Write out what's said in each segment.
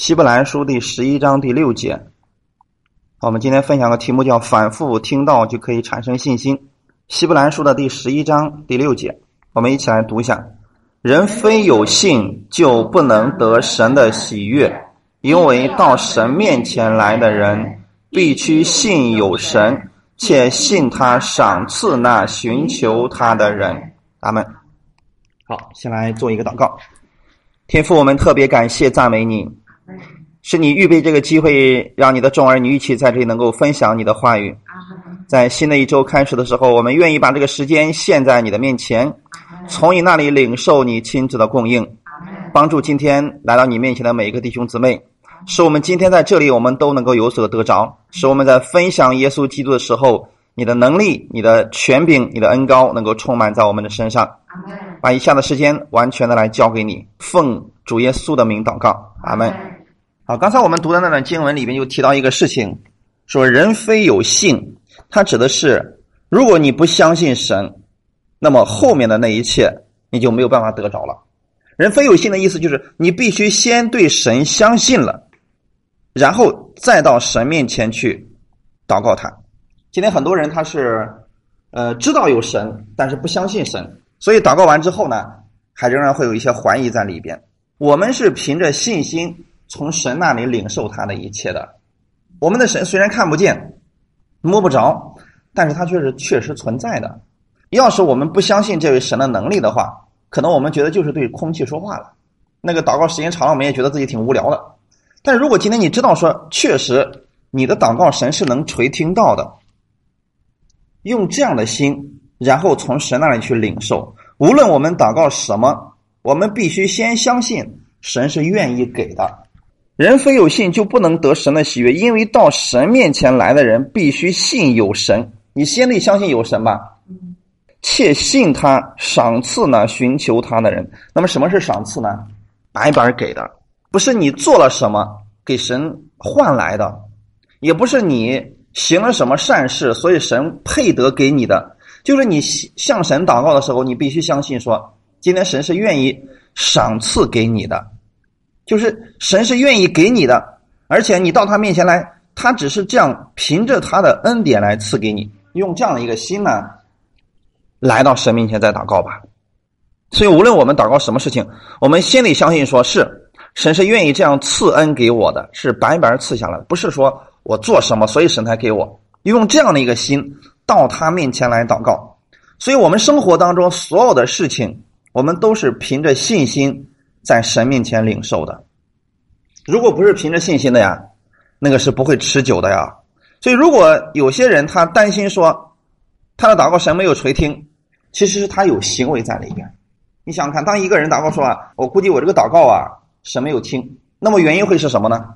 希伯来书第十一章第六节。好，我们今天分享的题目叫“反复听到就可以产生信心”。希伯来书的第十一章第六节，我们一起来读一下：“人非有信，就不能得神的喜悦，因为到神面前来的人，必须信有神，且信他赏赐那寻求他的人。”阿门。好，先来做一个祷告。天父，我们特别感谢赞美你。是你预备这个机会，让你的众儿女一起在这里能够分享你的话语。在新的一周开始的时候，我们愿意把这个时间献在你的面前，从你那里领受你亲自的供应，帮助今天来到你面前的每一个弟兄姊妹，使我们今天在这里，我们都能够有所得着。使我们在分享耶稣基督的时候，你的能力、你的权柄、你的恩高能够充满在我们的身上。把以下的时间完全的来交给你，奉主耶稣的名祷告，阿门。好，刚才我们读的那段经文里面又提到一个事情，说人非有信，它指的是如果你不相信神，那么后面的那一切你就没有办法得着了。人非有信的意思就是你必须先对神相信了，然后再到神面前去祷告他。今天很多人他是呃知道有神，但是不相信神，所以祷告完之后呢，还仍然会有一些怀疑在里边。我们是凭着信心。从神那里领受他的一切的，我们的神虽然看不见、摸不着，但是他却是确实存在的。要是我们不相信这位神的能力的话，可能我们觉得就是对空气说话了。那个祷告时间长了，我们也觉得自己挺无聊的。但如果今天你知道说，确实你的祷告神是能垂听到的，用这样的心，然后从神那里去领受，无论我们祷告什么，我们必须先相信神是愿意给的。人非有信就不能得神的喜悦，因为到神面前来的人必须信有神。你先得相信有神吧，且信他赏赐呢，寻求他的人。那么什么是赏赐呢？白白给的，不是你做了什么给神换来的，也不是你行了什么善事，所以神配得给你的。就是你向神祷告的时候，你必须相信说，今天神是愿意赏赐给你的。就是神是愿意给你的，而且你到他面前来，他只是这样凭着他的恩典来赐给你，用这样的一个心呢，来到神面前再祷告吧。所以无论我们祷告什么事情，我们心里相信说是神是愿意这样赐恩给我的，是白白赐下来的，不是说我做什么所以神才给我，用这样的一个心到他面前来祷告。所以我们生活当中所有的事情，我们都是凭着信心。在神面前领受的，如果不是凭着信心的呀，那个是不会持久的呀。所以，如果有些人他担心说他的祷告神没有垂听，其实是他有行为在里边。你想想看，当一个人祷告说啊，我估计我这个祷告啊神没有听，那么原因会是什么呢？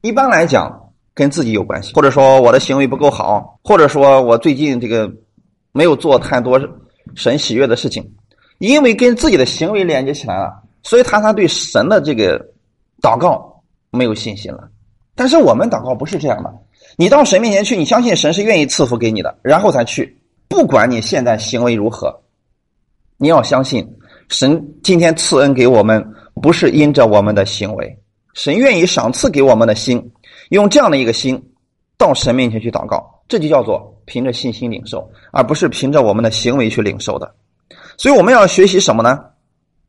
一般来讲跟自己有关系，或者说我的行为不够好，或者说我最近这个没有做太多神喜悦的事情。因为跟自己的行为连接起来了，所以他才对神的这个祷告没有信心了。但是我们祷告不是这样的，你到神面前去，你相信神是愿意赐福给你的，然后才去。不管你现在行为如何，你要相信神今天赐恩给我们，不是因着我们的行为，神愿意赏赐给我们的心，用这样的一个心到神面前去祷告，这就叫做凭着信心领受，而不是凭着我们的行为去领受的。所以我们要学习什么呢？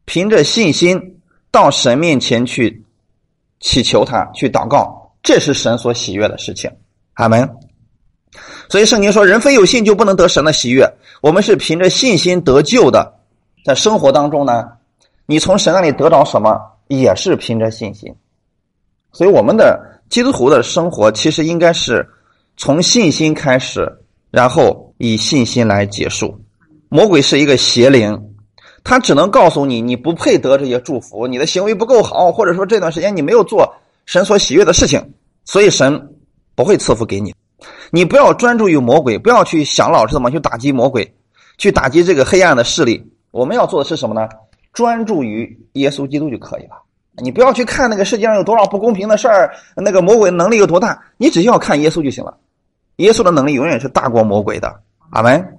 凭着信心到神面前去祈求他，去祷告，这是神所喜悦的事情。阿门。所以圣经说：“人非有信，就不能得神的喜悦。”我们是凭着信心得救的，在生活当中呢，你从神那里得到什么，也是凭着信心。所以我们的基督徒的生活，其实应该是从信心开始，然后以信心来结束。魔鬼是一个邪灵，他只能告诉你你不配得这些祝福，你的行为不够好，或者说这段时间你没有做神所喜悦的事情，所以神不会赐福给你。你不要专注于魔鬼，不要去想老是怎么去打击魔鬼，去打击这个黑暗的势力。我们要做的是什么呢？专注于耶稣基督就可以了。你不要去看那个世界上有多少不公平的事儿，那个魔鬼能力有多大，你只需要看耶稣就行了。耶稣的能力永远是大过魔鬼的。阿门。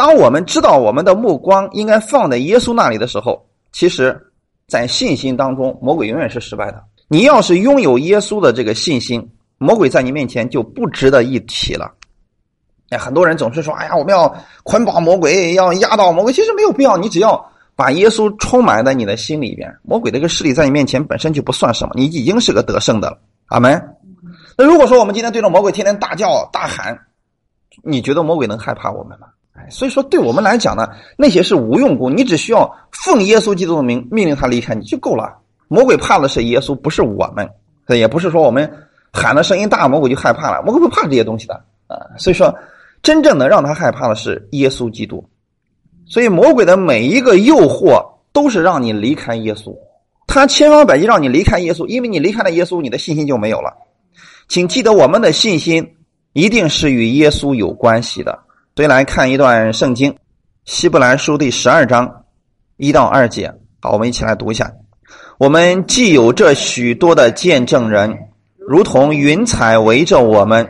当我们知道我们的目光应该放在耶稣那里的时候，其实，在信心当中，魔鬼永远是失败的。你要是拥有耶稣的这个信心，魔鬼在你面前就不值得一提了。哎，很多人总是说：“哎呀，我们要捆绑魔鬼，要压倒魔鬼。”其实没有必要，你只要把耶稣充满在你的心里边，魔鬼这个势力在你面前本身就不算什么，你已经是个得胜的了。阿门。那如果说我们今天对着魔鬼天天大叫大喊，你觉得魔鬼能害怕我们吗？所以说对我们来讲呢，那些是无用功，你只需要奉耶稣基督的名命令他离开你就够了。魔鬼怕的是耶稣，不是我们。也不是说我们喊的声音大，魔鬼就害怕了。魔鬼不怕这些东西的啊。所以说，真正的让他害怕的是耶稣基督。所以魔鬼的每一个诱惑都是让你离开耶稣，他千方百计让你离开耶稣，因为你离开了耶稣，你的信心就没有了。请记得，我们的信心一定是与耶稣有关系的。所以来看一段圣经，《希伯来书》第十二章一到二节。好，我们一起来读一下。我们既有这许多的见证人，如同云彩围着我们，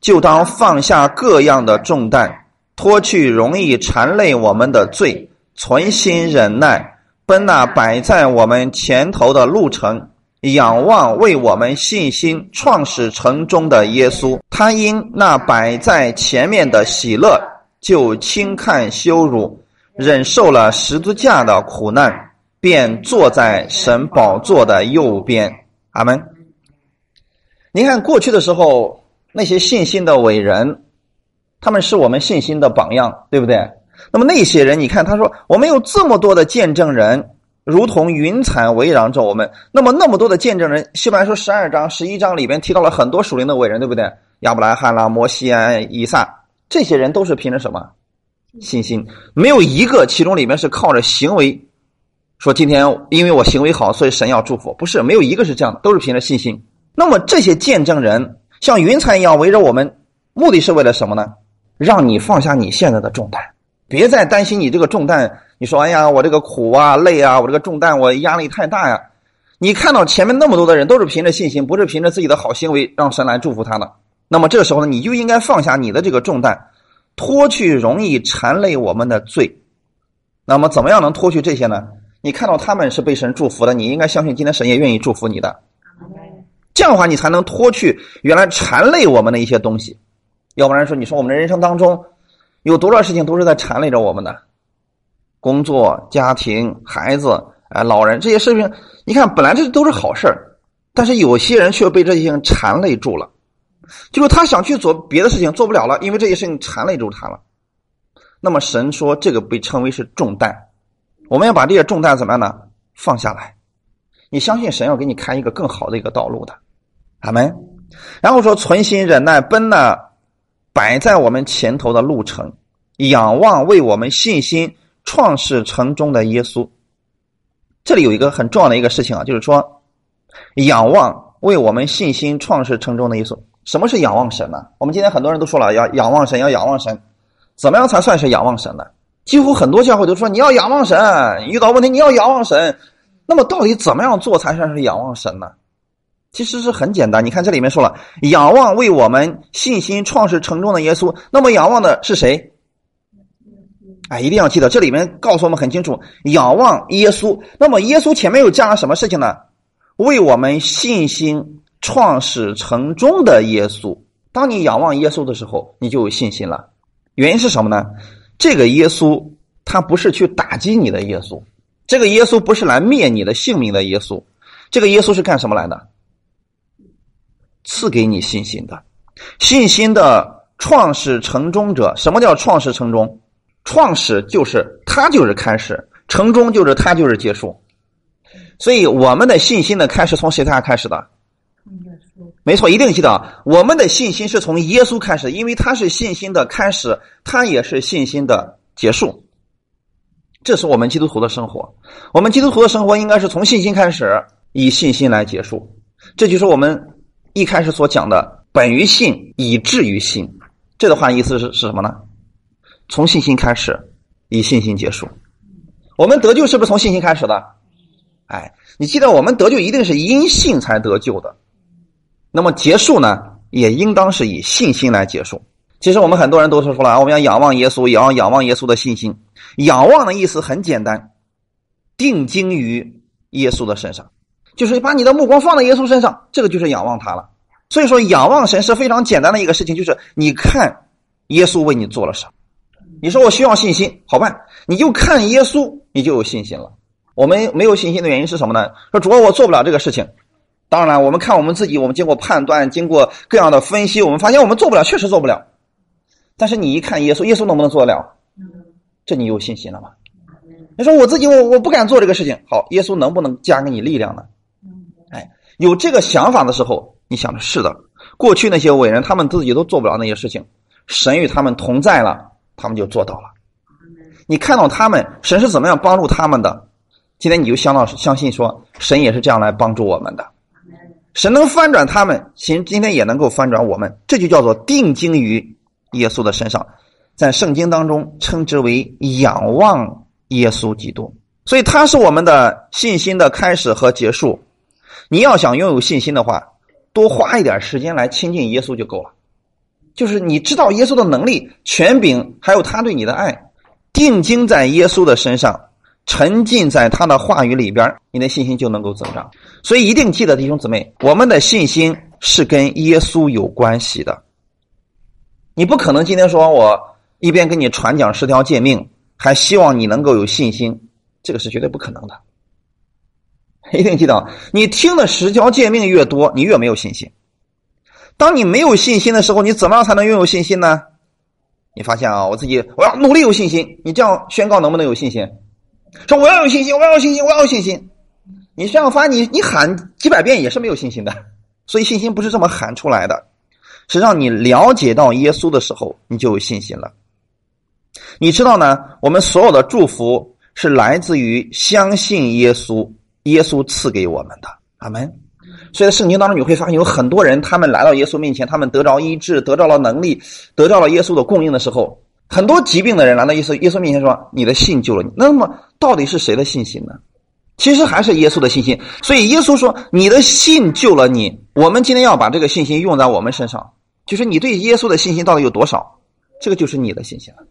就当放下各样的重担，脱去容易缠累我们的罪，存心忍耐，奔那摆在我们前头的路程，仰望为我们信心创始成终的耶稣。他因那摆在前面的喜乐，就轻看羞辱，忍受了十字架的苦难。便坐在神宝座的右边，阿门。您看，过去的时候那些信心的伟人，他们是我们信心的榜样，对不对？那么那些人，你看，他说我们有这么多的见证人，如同云彩围绕着我们。那么那么多的见证人，希伯来说十二章、十一章里边提到了很多属灵的伟人，对不对？亚伯拉罕啦、摩西啊、以撒，这些人都是凭着什么信心？没有一个其中里面是靠着行为。说今天因为我行为好，所以神要祝福，不是没有一个是这样的，都是凭着信心。那么这些见证人像云彩一样围着我们，目的是为了什么呢？让你放下你现在的重担，别再担心你这个重担。你说哎呀，我这个苦啊、累啊，我这个重担我压力太大呀。你看到前面那么多的人都是凭着信心，不是凭着自己的好行为让神来祝福他的。那么这个时候呢，你就应该放下你的这个重担，脱去容易缠累我们的罪。那么怎么样能脱去这些呢？你看到他们是被神祝福的，你应该相信今天神也愿意祝福你的。这样的话，你才能脱去原来缠累我们的一些东西。要不然说，你说我们的人生当中有多少事情都是在缠累着我们的？工作、家庭、孩子、哎、老人这些事情，你看本来这都是好事但是有些人却被这些人缠累住了，就是他想去做别的事情做不了了，因为这些事情缠累住他了。那么神说，这个被称为是重担。我们要把这些重担怎么样呢？放下来，你相信神要给你开一个更好的一个道路的，阿门。然后说存心忍耐，奔那摆在我们前头的路程，仰望为我们信心创世成终的耶稣。这里有一个很重要的一个事情啊，就是说仰望为我们信心创始成终的耶稣。什么是仰望神呢？我们今天很多人都说了，要仰望神，要仰望神，怎么样才算是仰望神呢？几乎很多教会都说你要仰望神，遇到问题你要仰望神。那么到底怎么样做才算是仰望神呢？其实是很简单。你看这里面说了，仰望为我们信心创始成终的耶稣。那么仰望的是谁？哎，一定要记得，这里面告诉我们很清楚，仰望耶稣。那么耶稣前面又加了什么事情呢？为我们信心创始成终的耶稣。当你仰望耶稣的时候，你就有信心了。原因是什么呢？这个耶稣，他不是去打击你的耶稣，这个耶稣不是来灭你的性命的耶稣，这个耶稣是干什么来的？赐给你信心的，信心的创始成终者。什么叫创始成终？创始就是他就是开始，成终就是他就是结束。所以我们的信心的开始从谁家开始的？没错，一定记得，我们的信心是从耶稣开始，因为他是信心的开始，他也是信心的结束。这是我们基督徒的生活，我们基督徒的生活应该是从信心开始，以信心来结束。这就是我们一开始所讲的“本于信，以至于信”。这的话意思是是什么呢？从信心开始，以信心结束。我们得救是不是从信心开始的？哎，你记得，我们得救一定是因信才得救的。那么结束呢，也应当是以信心来结束。其实我们很多人都说出来，我们要仰望耶稣，也要仰望耶稣的信心。仰望的意思很简单，定睛于耶稣的身上，就是把你的目光放在耶稣身上，这个就是仰望他了。所以说，仰望神是非常简单的一个事情，就是你看耶稣为你做了啥。你说我需要信心，好办，你就看耶稣，你就有信心了。我们没有信心的原因是什么呢？说主要我做不了这个事情。当然，我们看我们自己，我们经过判断，经过各样的分析，我们发现我们做不了，确实做不了。但是你一看耶稣，耶稣能不能做得了？这你有信心了吗？你说我自己我我不敢做这个事情，好，耶稣能不能加给你力量呢？哎，有这个想法的时候，你想着是的，过去那些伟人他们自己都做不了那些事情，神与他们同在了。他们就做到了。你看到他们，神是怎么样帮助他们的？今天你就相当相信说，神也是这样来帮助我们的。神能翻转他们，行今天也能够翻转我们。这就叫做定睛于耶稣的身上，在圣经当中称之为仰望耶稣基督。所以，他是我们的信心的开始和结束。你要想拥有信心的话，多花一点时间来亲近耶稣就够了。就是你知道耶稣的能力、权柄，还有他对你的爱，定睛在耶稣的身上，沉浸在他的话语里边，你的信心就能够增长。所以一定记得，弟兄姊妹，我们的信心是跟耶稣有关系的。你不可能今天说我一边跟你传讲十条诫命，还希望你能够有信心，这个是绝对不可能的。一定记得，你听的十条诫命越多，你越没有信心。当你没有信心的时候，你怎么样才能拥有信心呢？你发现啊，我自己我要努力有信心。你这样宣告能不能有信心？说我要有信心，我要有信心，我要有信心。你这样发，你你喊几百遍也是没有信心的。所以信心不是这么喊出来的，是让你了解到耶稣的时候，你就有信心了。你知道呢？我们所有的祝福是来自于相信耶稣，耶稣赐给我们的。阿门。所以在圣经当中，你会发现有很多人，他们来到耶稣面前，他们得着医治，得到了能力，得到了耶稣的供应的时候，很多疾病的人来到耶稣耶稣面前说：“你的信救了你。”那么到底是谁的信心呢？其实还是耶稣的信心。所以耶稣说：“你的信救了你。”我们今天要把这个信心用在我们身上，就是你对耶稣的信心到底有多少？这个就是你的信心了。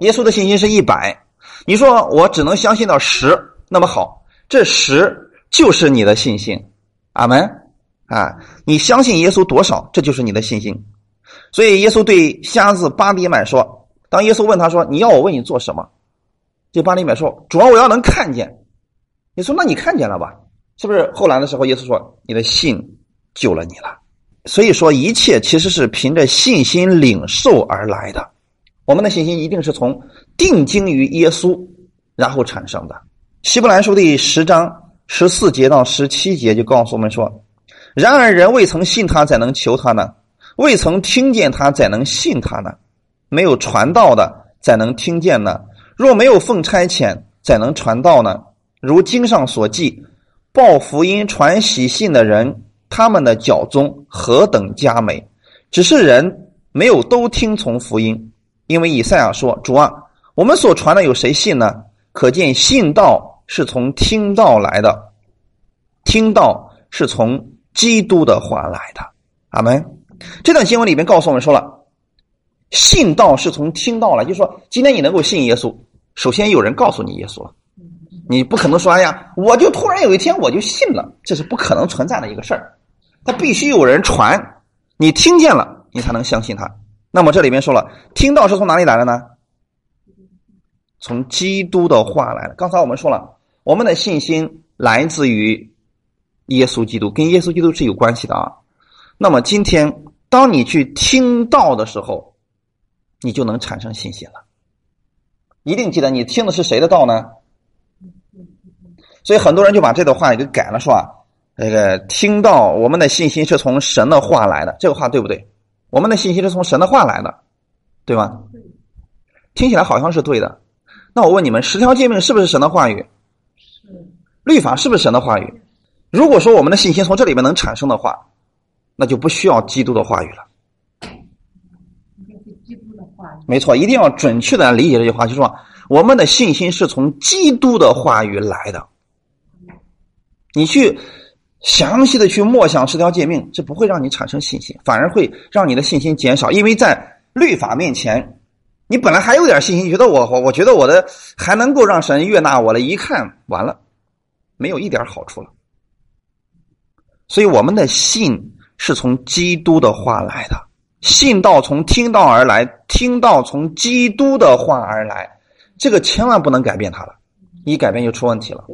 耶稣的信心是一百，你说我只能相信到十，那么好，这十。就是你的信心，阿门啊！你相信耶稣多少，这就是你的信心。所以耶稣对瞎子巴比买说：“当耶稣问他说你要我为你做什么？”这巴比买说：“主要我要能看见。”你说：“那你看见了吧？是不是？”后来的时候，耶稣说：“你的信救了你了。”所以说，一切其实是凭着信心领受而来的。我们的信心一定是从定睛于耶稣然后产生的。希伯来书第十章。十四节到十七节就告诉我们说：“然而人未曾信他，怎能求他呢？未曾听见他，怎能信他呢？没有传道的，怎能听见呢？若没有奉差遣，怎能传道呢？如经上所记，报福音、传喜信的人，他们的脚宗何等佳美！只是人没有都听从福音，因为以赛亚说：‘主啊，我们所传的有谁信呢？’可见信道。”是从听到来的，听到是从基督的话来的，阿门。这段经文里面告诉我们说了，信道是从听到来，就是说，今天你能够信耶稣，首先有人告诉你耶稣了，你不可能说哎呀，我就突然有一天我就信了，这是不可能存在的一个事儿，他必须有人传，你听见了，你才能相信他。那么这里面说了，听到是从哪里来的呢？从基督的话来的。刚才我们说了。我们的信心来自于耶稣基督，跟耶稣基督是有关系的啊。那么今天，当你去听到的时候，你就能产生信心了。一定记得，你听的是谁的道呢？所以很多人就把这段话给改了，是吧？那个听到我们的信心是从神的话来的，这个话对不对？我们的信心是从神的话来的，对吧？听起来好像是对的。那我问你们，十条诫命是不是神的话语？是律法是不是神的话语？如果说我们的信心从这里面能产生的话，那就不需要基督的话语了。没错，一定要准确的理解这句话，就是说我们的信心是从基督的话语来的。你去详细的去默想十条诫命，这不会让你产生信心，反而会让你的信心减少，因为在律法面前，你本来还有点信心，觉得我我我觉得我的还能够让神悦纳我了，一看完了。没有一点好处了。所以我们的信是从基督的话来的，信道从听道而来，听道从基督的话而来，这个千万不能改变它了，一改变就出问题了。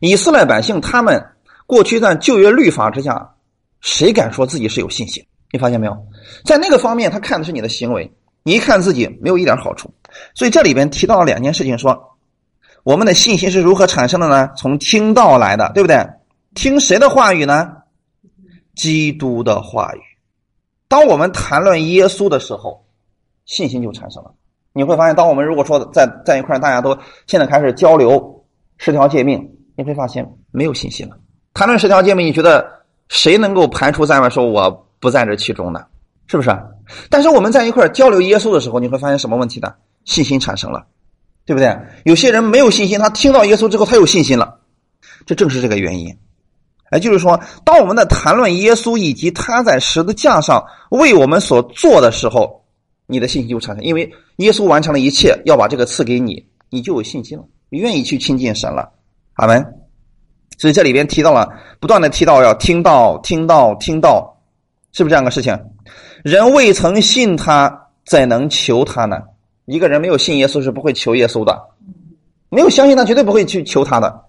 以色列百姓他们过去在旧约律法之下，谁敢说自己是有信心？你发现没有？在那个方面，他看的是你的行为，你一看自己没有一点好处。所以这里边提到了两件事情，说我们的信心是如何产生的呢？从听到来的，对不对？听谁的话语呢？基督的话语。当我们谈论耶稣的时候，信心就产生了。你会发现，当我们如果说在在一块大家都现在开始交流十条诫命，你会发现没有信心了。谈论十条诫命，你觉得谁能够排除在外，说我不在这其中呢？是不是？但是我们在一块交流耶稣的时候，你会发现什么问题呢？信心产生了，对不对？有些人没有信心，他听到耶稣之后，他有信心了，这正是这个原因。哎就是说，当我们的谈论耶稣以及他在十字架上为我们所做的时候，你的信心就产生，因为耶稣完成了一切，要把这个赐给你，你就有信心了，愿意去亲近神了。阿门。所以这里边提到了，不断的提到要听到、听到、听到，是不是这样个事情？人未曾信他，怎能求他呢？一个人没有信耶稣是不会求耶稣的，没有相信他，绝对不会去求他的。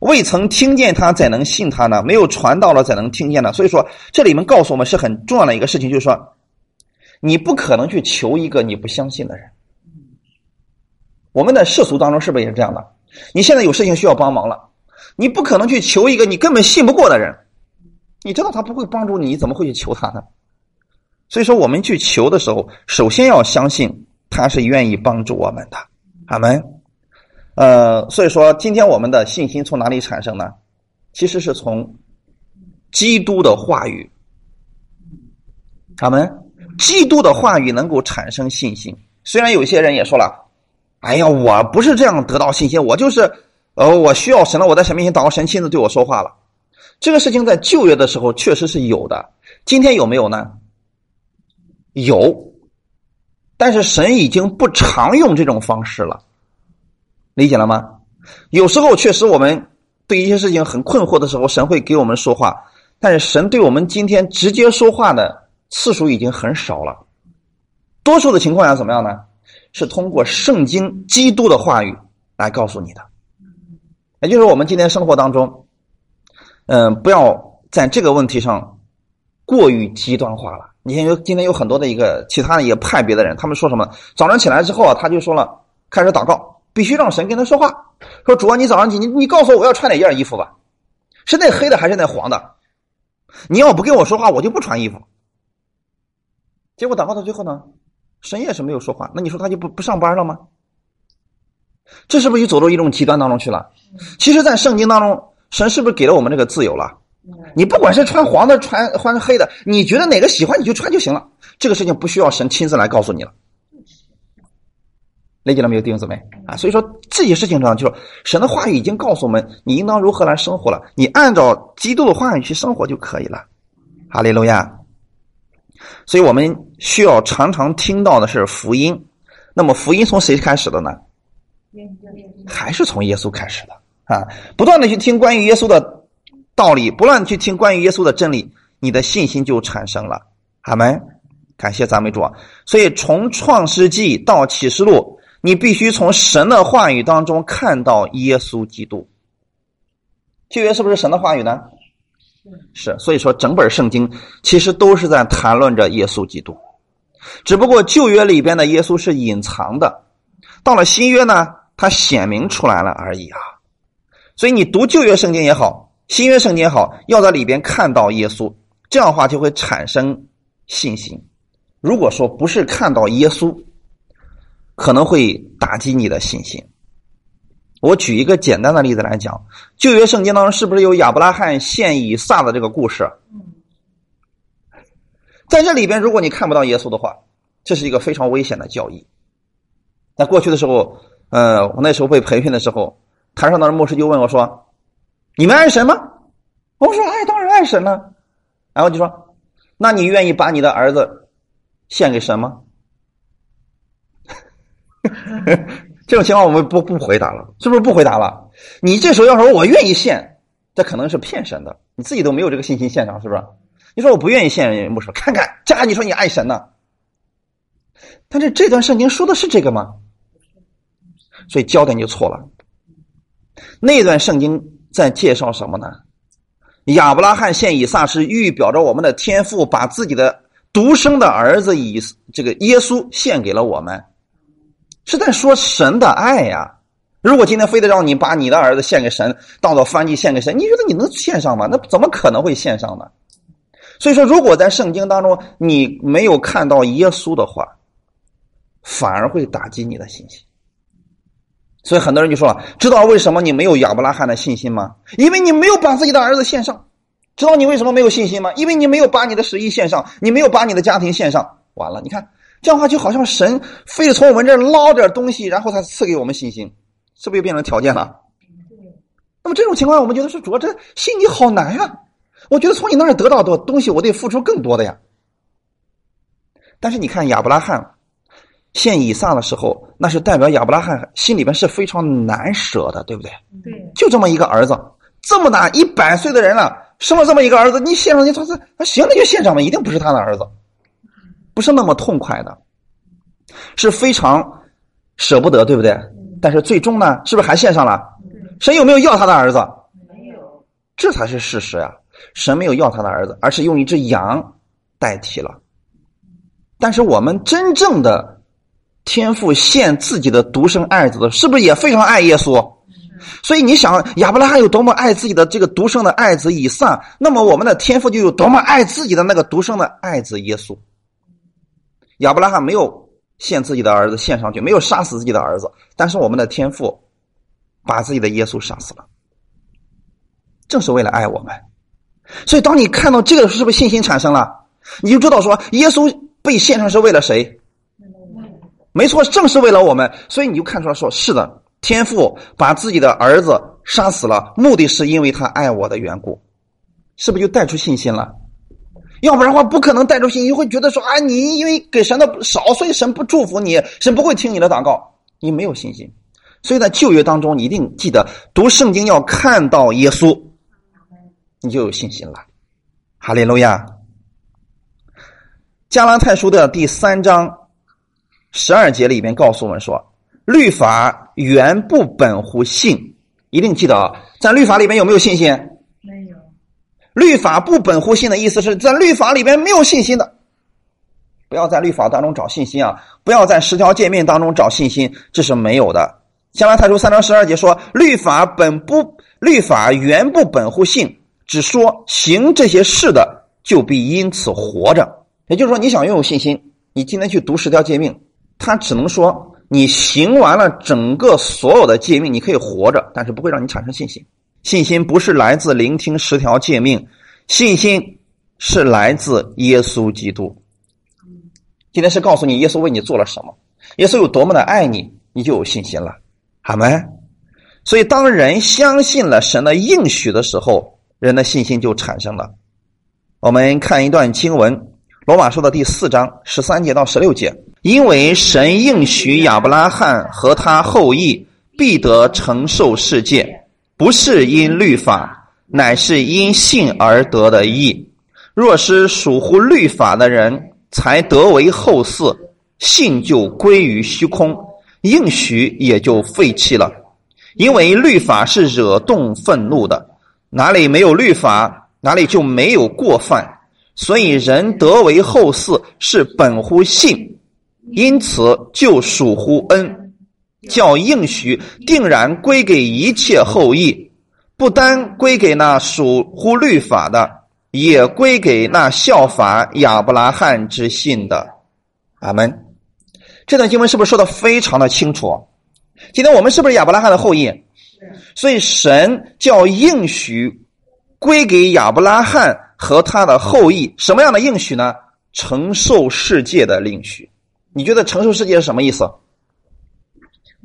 未曾听见他，怎能信他呢？没有传到了，怎能听见呢？所以说，这里面告诉我们是很重要的一个事情，就是说，你不可能去求一个你不相信的人。我们的世俗当中是不是也是这样的？你现在有事情需要帮忙了，你不可能去求一个你根本信不过的人。你知道他不会帮助你，你怎么会去求他呢？所以说，我们去求的时候，首先要相信他是愿意帮助我们的。阿门。呃，所以说，今天我们的信心从哪里产生呢？其实是从基督的话语。阿门基督的话语能够产生信心。虽然有些人也说了：“哎呀，我不是这样得到信心，我就是呃，我需要神了，我在神面前祷告，神亲自对我说话了。”这个事情在旧约的时候确实是有的，今天有没有呢？有，但是神已经不常用这种方式了。理解了吗？有时候确实我们对一些事情很困惑的时候，神会给我们说话，但是神对我们今天直接说话的次数已经很少了。多数的情况下怎么样呢？是通过圣经、基督的话语来告诉你的。也就是我们今天生活当中，嗯，不要在这个问题上过于极端化了。你看，有今天有很多的一个其他的一个派别的人，他们说什么？早上起来之后啊，他就说了，开始祷告。必须让神跟他说话，说主啊，你早上起你你告诉我我要穿哪件衣服吧？是那黑的还是那黄的？你要不跟我说话，我就不穿衣服。结果祷告到最后呢，神也是没有说话。那你说他就不不上班了吗？这是不是就走到一种极端当中去了？其实，在圣经当中，神是不是给了我们这个自由了？你不管是穿黄的，穿穿黑的，你觉得哪个喜欢你就穿就行了。这个事情不需要神亲自来告诉你了。理解了没有，弟兄姊妹啊？所以说这些事情上，就是神的话语已经告诉我们，你应当如何来生活了。你按照基督的话语去生活就可以了。哈利路亚。所以我们需要常常听到的是福音。那么福音从谁开始的呢？还是从耶稣开始的啊？不断的去听关于耶稣的道理，不断去听关于耶稣的真理，你的信心就产生了。阿门。感谢赞美主。所以从创世纪到启示录。你必须从神的话语当中看到耶稣基督。旧约是不是神的话语呢？是，所以说整本圣经其实都是在谈论着耶稣基督，只不过旧约里边的耶稣是隐藏的，到了新约呢，它显明出来了而已啊。所以你读旧约圣经也好，新约圣经好，要在里边看到耶稣，这样的话就会产生信心。如果说不是看到耶稣，可能会打击你的信心。我举一个简单的例子来讲，旧约圣经当中是不是有亚伯拉罕献以撒的这个故事？在这里边，如果你看不到耶稣的话，这是一个非常危险的教义。在过去的时候，呃，我那时候被培训的时候，台上的牧师就问我说：“你们爱神吗？”我说：“爱，当然爱神了。”然后就说：“那你愿意把你的儿子献给神吗？” 这种情况我们不不回答了，是不是不回答了？你这时候要说我愿意献，这可能是骗神的，你自己都没有这个信心献上，是不是？你说我不愿意献，牧师看看，这你说你爱神呢？但是这段圣经说的是这个吗？所以焦点就错了。那段圣经在介绍什么呢？亚伯拉罕献以撒是预表着我们的天父把自己的独生的儿子以这个耶稣献给了我们，是在说神的爱呀。如果今天非得让你把你的儿子献给神，当做翻祭献给神，你觉得你能献上吗？那怎么可能会献上呢？所以说，如果在圣经当中你没有看到耶稣的话，反而会打击你的信心。所以很多人就说了：“知道为什么你没有亚伯拉罕的信心吗？因为你没有把自己的儿子献上。知道你为什么没有信心吗？因为你没有把你的十一献上，你没有把你的家庭献上。完了，你看这样的话，就好像神非得从我们这儿捞点东西，然后才赐给我们信心，是不是又变成条件了？那么这种情况，我们觉得是，主要这信你好难呀！我觉得从你那儿得到的东西，我得付出更多的呀。但是你看亚伯拉罕。”献以撒的时候，那是代表亚伯拉罕心里边是非常难舍的，对不对？对，就这么一个儿子，这么大一百岁的人了，生了这么一个儿子，你献上去，他说那行，那就献上吧，一定不是他的儿子，不是那么痛快的，是非常舍不得，对不对？但是最终呢，是不是还献上了？神有没有要他的儿子？没有，这才是事实呀。神没有要他的儿子，而是用一只羊代替了。但是我们真正的。天父献自己的独生爱子，是不是也非常爱耶稣？所以你想，亚伯拉罕有多么爱自己的这个独生的爱子以撒，那么我们的天父就有多么爱自己的那个独生的爱子耶稣。亚伯拉罕没有献自己的儿子献上去，没有杀死自己的儿子，但是我们的天父把自己的耶稣杀死了，正是为了爱我们。所以，当你看到这个，是不是信心产生了？你就知道说，耶稣被献上是为了谁？没错，正是为了我们，所以你就看出来说，是的，天父把自己的儿子杀死了，目的是因为他爱我的缘故，是不是就带出信心了？要不然的话，不可能带出信心，会觉得说啊，你因为给神的少，所以神不祝福你，神不会听你的祷告，你没有信心。所以在旧约当中，你一定记得读圣经要看到耶稣，你就有信心了。哈利路亚。加拉太书的第三章。十二节里边告诉我们说，律法原不本乎信，一定记得啊，在律法里面有没有信心？没有。律法不本乎信的意思是在律法里边没有信心的，不要在律法当中找信心啊！不要在十条诫命当中找信心，这是没有的。加拉太书三章十二节说，律法本不，律法原不本乎信，只说行这些事的就必因此活着。也就是说，你想拥有信心，你今天去读十条诫命。他只能说，你行完了整个所有的诫命，你可以活着，但是不会让你产生信心。信心不是来自聆听十条诫命，信心是来自耶稣基督。今天是告诉你耶稣为你做了什么，耶稣有多么的爱你，你就有信心了，好没？所以，当人相信了神的应许的时候，人的信心就产生了。我们看一段经文，《罗马书》的第四章十三节到十六节。因为神应许亚伯拉罕和他后裔必得承受世界，不是因律法，乃是因信而得的义。若是属乎律法的人才得为后嗣，信就归于虚空，应许也就废弃了。因为律法是惹动愤怒的，哪里没有律法，哪里就没有过犯。所以人得为后嗣是本乎信。因此，就属乎恩，叫应许定然归给一切后裔，不单归给那属乎律法的，也归给那效法亚伯拉罕之信的。阿门。这段经文是不是说的非常的清楚？今天我们是不是亚伯拉罕的后裔？所以神叫应许归给亚伯拉罕和他的后裔，什么样的应许呢？承受世界的应许。你觉得承受世界是什么意思？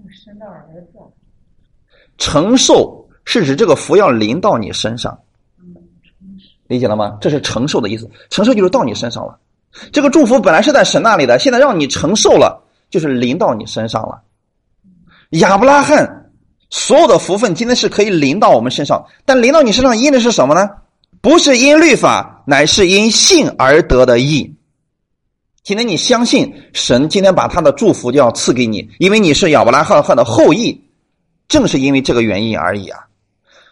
生的儿子。承受是指这个福要临到你身上，理解了吗？这是承受的意思。承受就是到你身上了。这个祝福本来是在神那里的，现在让你承受了，就是临到你身上了。亚伯拉罕所有的福分今天是可以临到我们身上，但临到你身上因的是什么呢？不是因律法，乃是因信而得的义。今天你相信神，今天把他的祝福就要赐给你，因为你是亚伯拉罕的后裔，正是因为这个原因而已啊。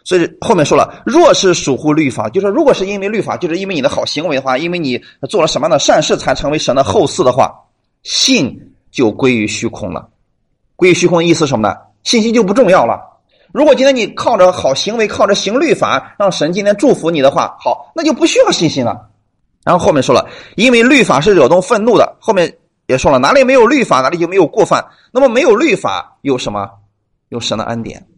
所以后面说了，若是属乎律法，就是如果是因为律法，就是因为你的好行为的话，因为你做了什么样的善事才成为神的后嗣的话，信就归于虚空了。归于虚空的意思什么呢？信心就不重要了。如果今天你靠着好行为，靠着行律法，让神今天祝福你的话，好，那就不需要信心了。然后后面说了，因为律法是惹动愤怒的。后面也说了，哪里没有律法，哪里就没有过犯。那么没有律法有什么？有神的恩典，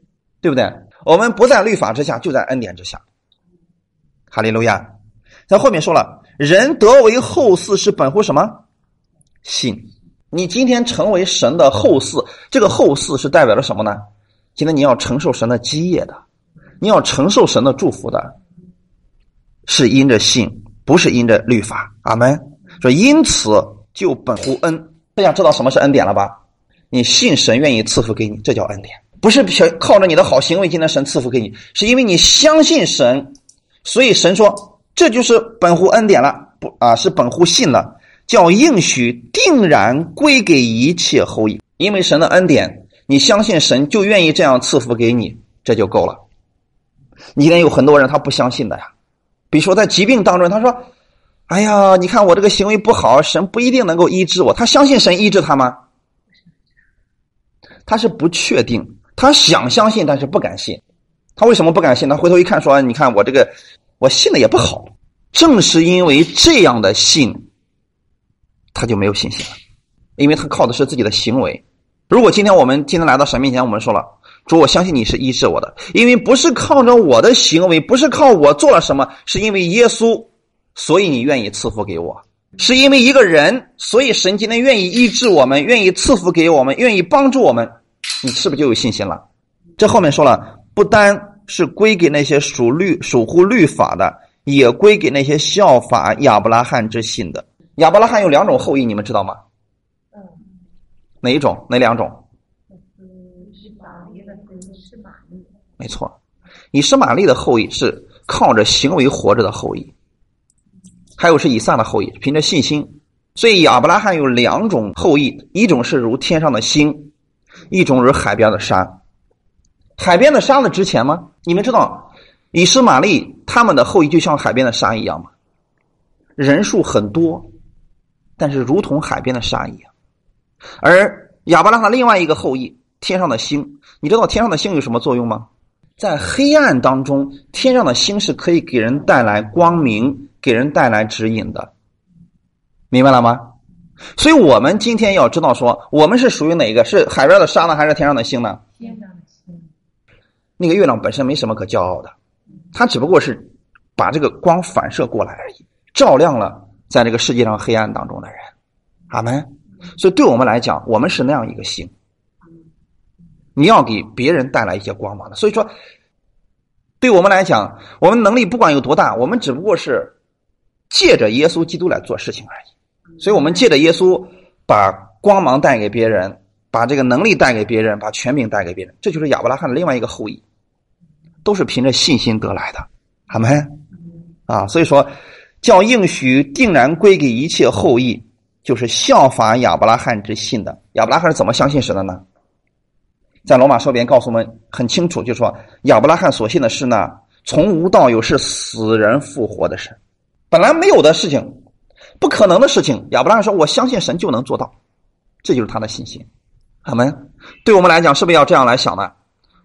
对不对？我们不在律法之下，就在恩典之下。哈利路亚。在后面说了，人得为后嗣是本乎什么？信。你今天成为神的后嗣，这个后嗣是代表了什么呢？今天你要承受神的基业的，你要承受神的祝福的，是因着信，不是因着律法。阿门。说因此就本乎恩，大家知道什么是恩典了吧？你信神愿意赐福给你，这叫恩典。不是凭靠着你的好行为，今天神赐福给你，是因为你相信神，所以神说这就是本乎恩典了。不啊，是本乎信了。叫应许定然归给一切后裔，因为神的恩典，你相信神就愿意这样赐福给你，这就够了。你今天有很多人他不相信的呀，比如说在疾病当中，他说：“哎呀，你看我这个行为不好，神不一定能够医治我。”他相信神医治他吗？他是不确定，他想相信，但是不敢信。他为什么不敢信？他回头一看说：“你看我这个，我信的也不好。”正是因为这样的信。他就没有信心了，因为他靠的是自己的行为。如果今天我们今天来到神面前，我们说了主，我相信你是医治我的，因为不是靠着我的行为，不是靠我做了什么，是因为耶稣，所以你愿意赐福给我；是因为一个人，所以神今天愿意医治我们，愿意赐福给我们，愿意帮助我们，你是不是就有信心了？这后面说了，不单是归给那些属律、守护律法的，也归给那些效法亚伯拉罕之信的。亚伯拉罕有两种后裔，你们知道吗？嗯，哪一种？哪两种？嗯，是玛丽的后裔是玛丽。没错，以实玛利的后裔是靠着行为活着的后裔，还有是以撒的后裔，凭着信心。所以亚伯拉罕有两种后裔，一种是如天上的星，一种是海边的沙。海边的沙子值钱吗？你们知道以实玛利他们的后裔就像海边的沙一样吗？人数很多。但是如同海边的沙一样，而亚伯拉罕另外一个后裔，天上的星，你知道天上的星有什么作用吗？在黑暗当中，天上的星是可以给人带来光明，给人带来指引的，明白了吗？所以，我们今天要知道，说我们是属于哪个？是海边的沙呢，还是天上的星呢？天上的星。那个月亮本身没什么可骄傲的，它只不过是把这个光反射过来而已，照亮了。在这个世界上黑暗当中的人，阿门。所以对我们来讲，我们是那样一个星。你要给别人带来一些光芒的。所以说，对我们来讲，我们能力不管有多大，我们只不过是借着耶稣基督来做事情而已。所以我们借着耶稣，把光芒带给别人，把这个能力带给别人，把权柄带给别人。这就是亚伯拉罕的另外一个后裔，都是凭着信心得来的，好没。啊，所以说。叫应许定然归给一切后裔，就是效法亚伯拉罕之信的。亚伯拉罕是怎么相信神的呢？在罗马书边告诉我们很清楚，就说亚伯拉罕所信的是呢，从无到有是死人复活的神。本来没有的事情，不可能的事情，亚伯拉罕说：“我相信神就能做到。”这就是他的信心。好吗。对我们来讲，是不是要这样来想呢？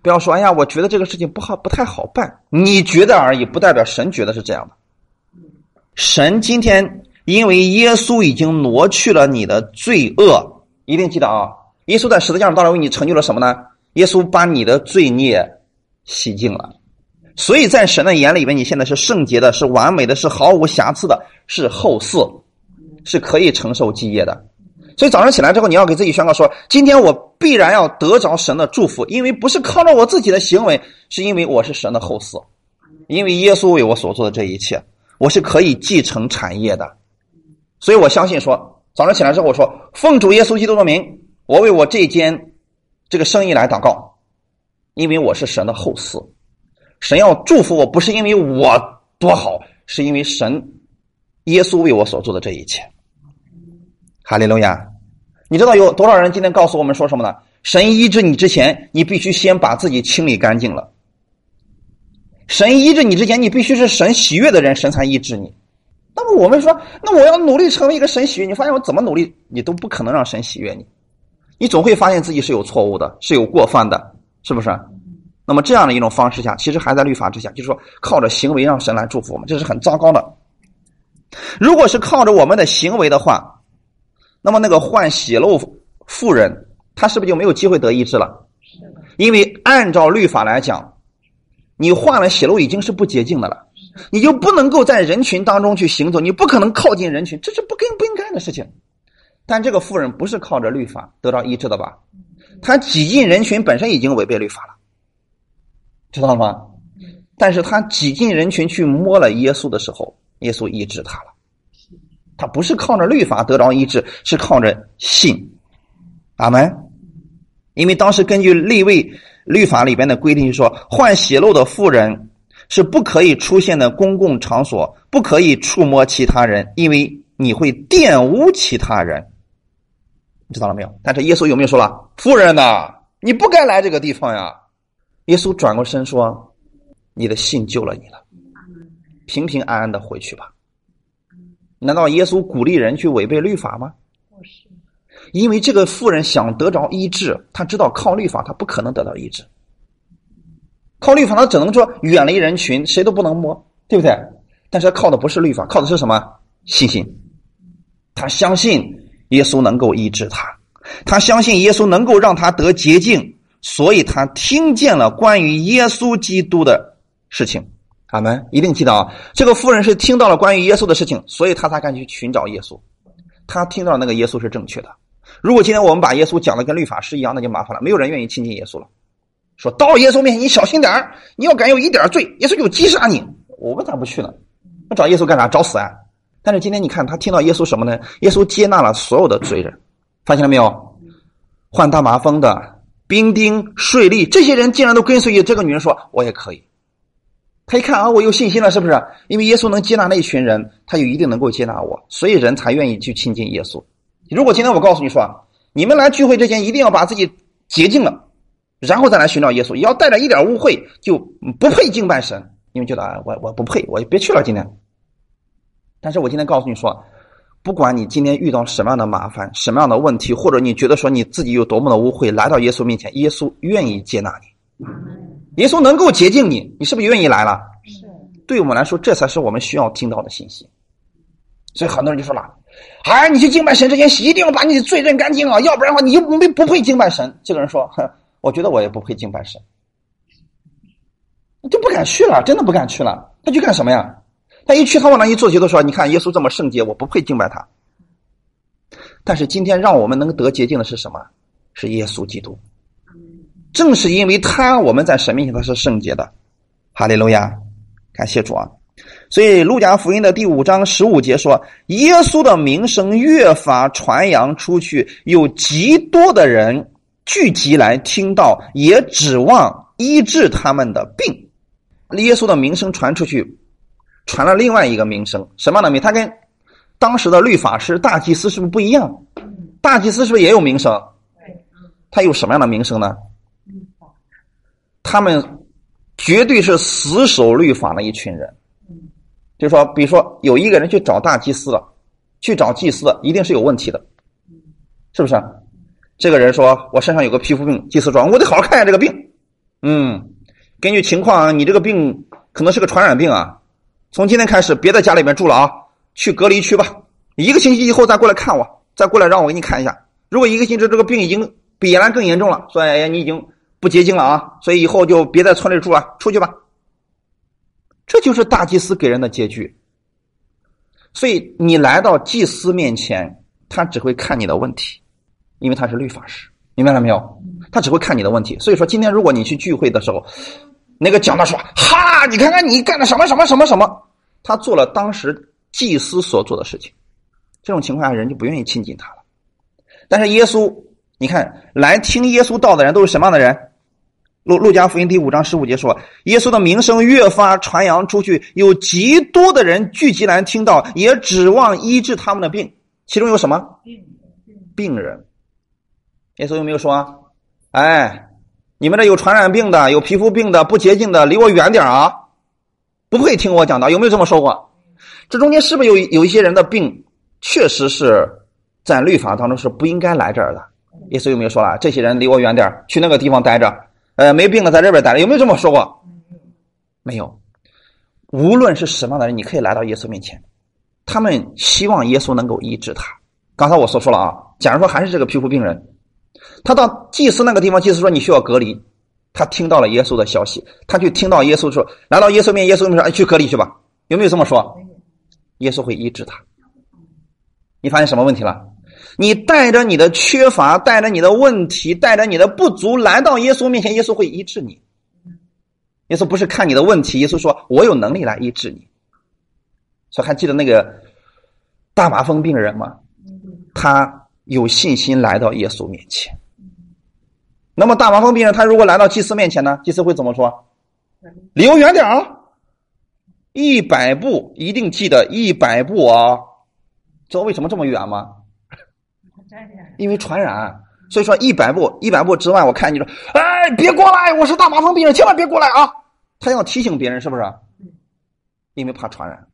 不要说：“哎呀，我觉得这个事情不好，不太好办。”你觉得而已，不代表神觉得是这样的。神今天因为耶稣已经挪去了你的罪恶，一定记得啊！耶稣在十字架上当然为你成就了什么呢？耶稣把你的罪孽洗净了，所以在神的眼里边，你现在是圣洁的，是完美的，是毫无瑕疵的，是后嗣，是可以承受基业的。所以早上起来之后，你要给自己宣告说：今天我必然要得着神的祝福，因为不是靠着我自己的行为，是因为我是神的后嗣，因为耶稣为我所做的这一切。我是可以继承产业的，所以我相信说，早上起来之后，我说奉主耶稣基督的名，我为我这间这个生意来祷告，因为我是神的后嗣，神要祝福我，不是因为我多好，是因为神耶稣为我所做的这一切。哈利路亚！你知道有多少人今天告诉我们说什么呢？神医治你之前，你必须先把自己清理干净了。神医治你之前，你必须是神喜悦的人，神才医治你。那么我们说，那我要努力成为一个神喜悦，你发现我怎么努力，你都不可能让神喜悦你。你总会发现自己是有错误的，是有过犯的，是不是？那么这样的一种方式下，其实还在律法之下，就是说靠着行为让神来祝福我们，这是很糟糕的。如果是靠着我们的行为的话，那么那个患血漏妇人，她是不是就没有机会得医治了？因为按照律法来讲，你患了血漏已经是不洁净的了，你就不能够在人群当中去行走，你不可能靠近人群，这是不跟不应该的事情。但这个妇人不是靠着律法得到医治的吧？她挤进人群本身已经违背律法了，知道了吗？但是她挤进人群去摸了耶稣的时候，耶稣医治她了。他不是靠着律法得着医治，是靠着信。阿门。因为当时根据立位律法里边的规定，说患血漏的妇人是不可以出现的公共场所，不可以触摸其他人，因为你会玷污其他人。你知道了没有？但是耶稣有没有说了，夫人呐，你不该来这个地方呀？耶稣转过身说：“你的信救了你了，平平安安的回去吧。”难道耶稣鼓励人去违背律法吗？不是，因为这个妇人想得着医治，他知道靠律法他不可能得到医治，靠律法他只能说远离人群，谁都不能摸，对不对？但是他靠的不是律法，靠的是什么？信心。他相信。耶稣能够医治他，他相信耶稣能够让他得洁净，所以他听见了关于耶稣基督的事情。阿门！一定记得啊，这个妇人是听到了关于耶稣的事情，所以他才敢去寻找耶稣。他听到那个耶稣是正确的。如果今天我们把耶稣讲的跟律法师一样，那就麻烦了，没有人愿意亲近耶稣了。说到耶稣面前，你小心点你要敢有一点罪，耶稣就击杀你。我们咋不去呢？那找耶稣干啥？找死啊！但是今天你看，他听到耶稣什么呢？耶稣接纳了所有的罪人，发现了没有？患大麻风的、兵丁、税吏，这些人竟然都跟随于这个女人说：“我也可以。”他一看啊，我有信心了，是不是？因为耶稣能接纳那一群人，他就一定能够接纳我，所以人才愿意去亲近耶稣。如果今天我告诉你说啊，你们来聚会之前一定要把自己洁净了，然后再来寻找耶稣，要带着一点污秽，就不配敬拜神。你们觉得啊，我我不配，我就别去了。今天。但是我今天告诉你说，不管你今天遇到什么样的麻烦、什么样的问题，或者你觉得说你自己有多么的污秽，来到耶稣面前，耶稣愿意接纳你，耶稣能够洁净你，你是不是愿意来了？是。对我们来说，这才是我们需要听到的信息。所以很多人就说了：“哎，你去敬拜神之前，一定要把你的罪认干净啊，要不然的话，你就没不配敬拜神。”这个人说：“哼，我觉得我也不配敬拜神，就不敢去了，真的不敢去了。他去干什么呀？”他一去，他往那一坐，就都说：“你看，耶稣这么圣洁，我不配敬拜他。”但是今天让我们能得洁净的是什么？是耶稣基督。正是因为他，我们在神面前他是圣洁的。哈利路亚，感谢主啊！所以路加福音的第五章十五节说：“耶稣的名声越发传扬出去，有极多的人聚集来听到，也指望医治他们的病。耶稣的名声传出去。”传了另外一个名声，什么样的名？他跟当时的律法师、大祭司是不是不一样？大祭司是不是也有名声？他有什么样的名声呢？他们绝对是死守律法的一群人。就是说，比如说有一个人去找大祭司了，去找祭司的，一定是有问题的，是不是？这个人说：“我身上有个皮肤病。”祭司说：“我得好好看一下这个病。”嗯，根据情况，你这个病可能是个传染病啊。从今天开始，别在家里面住了啊，去隔离区吧。一个星期以后再过来看我，再过来让我给你看一下。如果一个星期这个病已经比原来更严重了，说哎呀你已经不洁净了啊，所以以后就别在村里住了，出去吧。这就是大祭司给人的结局。所以你来到祭司面前，他只会看你的问题，因为他是律法师，明白了没有？他只会看你的问题。所以说，今天如果你去聚会的时候，那个讲的说：“哈，你看看你干的什么什么什么什么。”他做了当时祭司所做的事情，这种情况下人就不愿意亲近他了。但是耶稣你看，来听耶稣道的人都是什么样的人？路路加福音第五章十五节说，耶稣的名声越发传扬出去，有极多的人聚集来听到，也指望医治他们的病。其中有什么病人？耶稣有没有说？哎，你们这有传染病的、有皮肤病的、不洁净的，离我远点啊！不会听我讲的，有没有这么说过？这中间是不是有有一些人的病，确实是在律法当中是不应该来这儿的？耶稣有没有说了？这些人离我远点去那个地方待着。呃，没病的在这边待着，有没有这么说过？没有。无论是什么样的人，你可以来到耶稣面前，他们希望耶稣能够医治他。刚才我所说了啊，假如说还是这个皮肤病人，他到祭司那个地方，祭司说你需要隔离，他听到了耶稣的消息，他去听到耶稣说，来到耶稣面，耶稣说，哎，去隔离去吧。有没有这么说？耶稣会医治他。你发现什么问题了？你带着你的缺乏，带着你的问题，带着你的不足来到耶稣面前，耶稣会医治你。耶稣不是看你的问题，耶稣说：“我有能力来医治你。”所以还记得那个大麻风病人吗？他有信心来到耶稣面前。那么大麻风病人他如果来到祭司面前呢？祭司会怎么说？离我远点啊！一百步，一定记得一百步啊！知道为什么这么远吗？因为传染，所以说一百步一百步之外，我看你说，哎，别过来，我是大麻风病人，千万别过来啊！他要提醒别人，是不是？因为怕传染。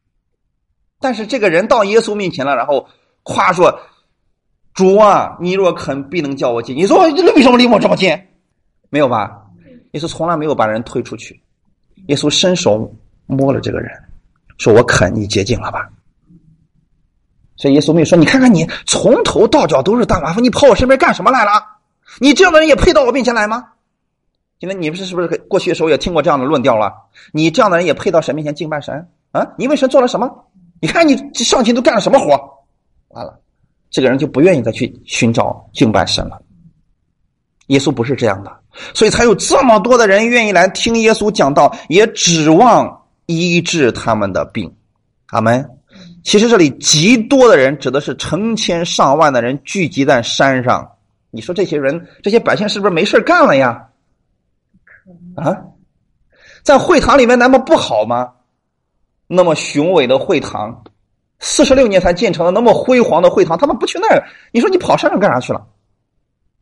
但是这个人到耶稣面前了，然后夸说：“主啊，你若肯，必能叫我进。”你说为什么离我这么近？没有吧？耶稣从来没有把人推出去。耶稣伸手摸了这个人，说：“我肯，你洁净了吧。”所以耶稣没有说：“你看看你从头到脚都是大麻烦，你跑我身边干什么来了？你这样的人也配到我面前来吗？”现在你不是是不是过去的时候也听过这样的论调了？你这样的人也配到神面前敬拜神啊？你为神做了什么？你看你上天都干了什么活？完了，这个人就不愿意再去寻找敬拜神了。耶稣不是这样的，所以才有这么多的人愿意来听耶稣讲道，也指望医治他们的病。阿门。其实这里极多的人指的是成千上万的人聚集在山上。你说这些人、这些百姓是不是没事干了呀？啊，在会堂里面难道不好吗？那么雄伟的会堂，四十六年才建成的那么辉煌的会堂，他们不去那儿？你说你跑山上干啥去了？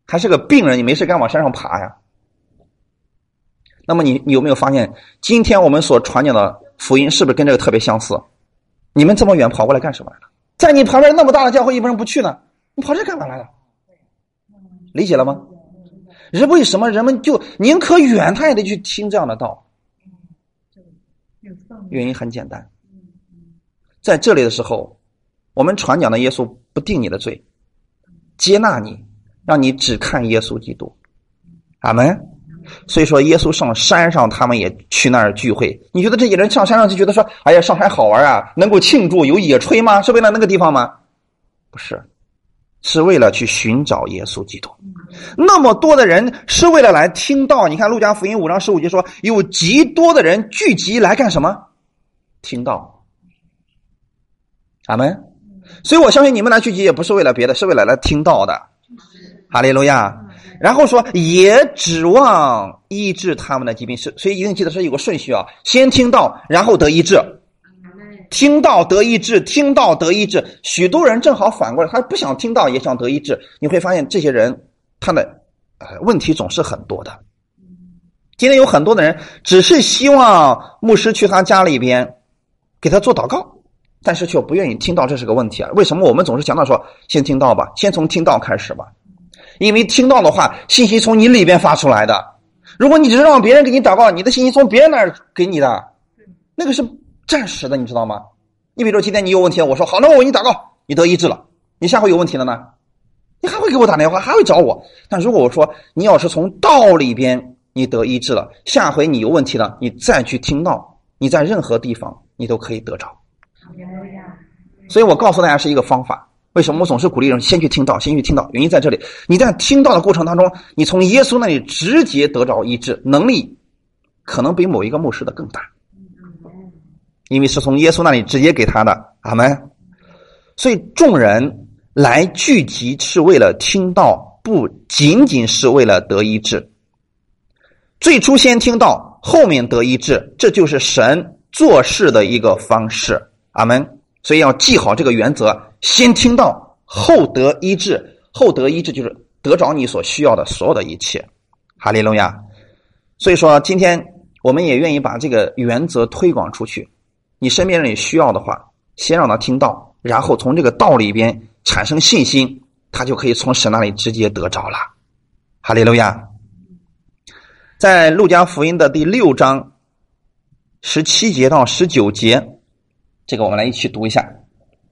还是个病人，你没事干往山上爬呀？那么你你有没有发现，今天我们所传讲的福音是不是跟这个特别相似？你们这么远跑过来干什么来了？在你旁边那么大的教会，一般人不去呢？你跑这干嘛来了？理解了吗？人为什么人们就宁可远，他也得去听这样的道？原因很简单，在这里的时候，我们传讲的耶稣不定你的罪，接纳你，让你只看耶稣基督。阿门。所以说，耶稣上山上，他们也去那儿聚会。你觉得这些人上山上就觉得说：“哎呀，上山好玩啊，能够庆祝，有野炊吗？”是为了那个地方吗？不是，是为了去寻找耶稣基督。那么多的人是为了来听到。你看《路加福音》五章十五节说：“有极多的人聚集来干什么？听到。”阿门。所以我相信你们来聚集也不是为了别的，是为了来听到的。哈利路亚。然后说，也指望医治他们的疾病，是所以一定记得是有个顺序啊，先听到，然后得医治，听到得医治，听到得医治。许多人正好反过来，他不想听到，也想得医治。你会发现，这些人他的呃问题总是很多的。今天有很多的人只是希望牧师去他家里边给他做祷告，但是却不愿意听到这是个问题啊。为什么我们总是强调说，先听到吧，先从听到开始吧？因为听到的话，信息从你里边发出来的。如果你只是让别人给你祷告，你的信息从别人那儿给你的，那个是暂时的，你知道吗？你比如说今天你有问题，我说好，那我为你祷告，你得医治了。你下回有问题了呢，你还会给我打电话，还会找我。但如果我说你要是从道里边你得医治了，下回你有问题了，你再去听到，你在任何地方你都可以得着。所以我告诉大家是一个方法。为什么我总是鼓励人先去听到，先去听到？原因在这里，你在听到的过程当中，你从耶稣那里直接得着医治能力，可能比某一个牧师的更大，因为是从耶稣那里直接给他的。阿门。所以众人来聚集是为了听到不仅仅是为了得医治。最初先听到，后面得医治，这就是神做事的一个方式。阿门。所以要记好这个原则：先听到，后得医治。后得医治就是得着你所需要的所有的一切。哈利路亚。所以说，今天我们也愿意把这个原则推广出去。你身边人也需要的话，先让他听到，然后从这个道里边产生信心，他就可以从神那里直接得着了。哈利路亚。在路加福音的第六章十七节到十九节。这个我们来一起读一下，《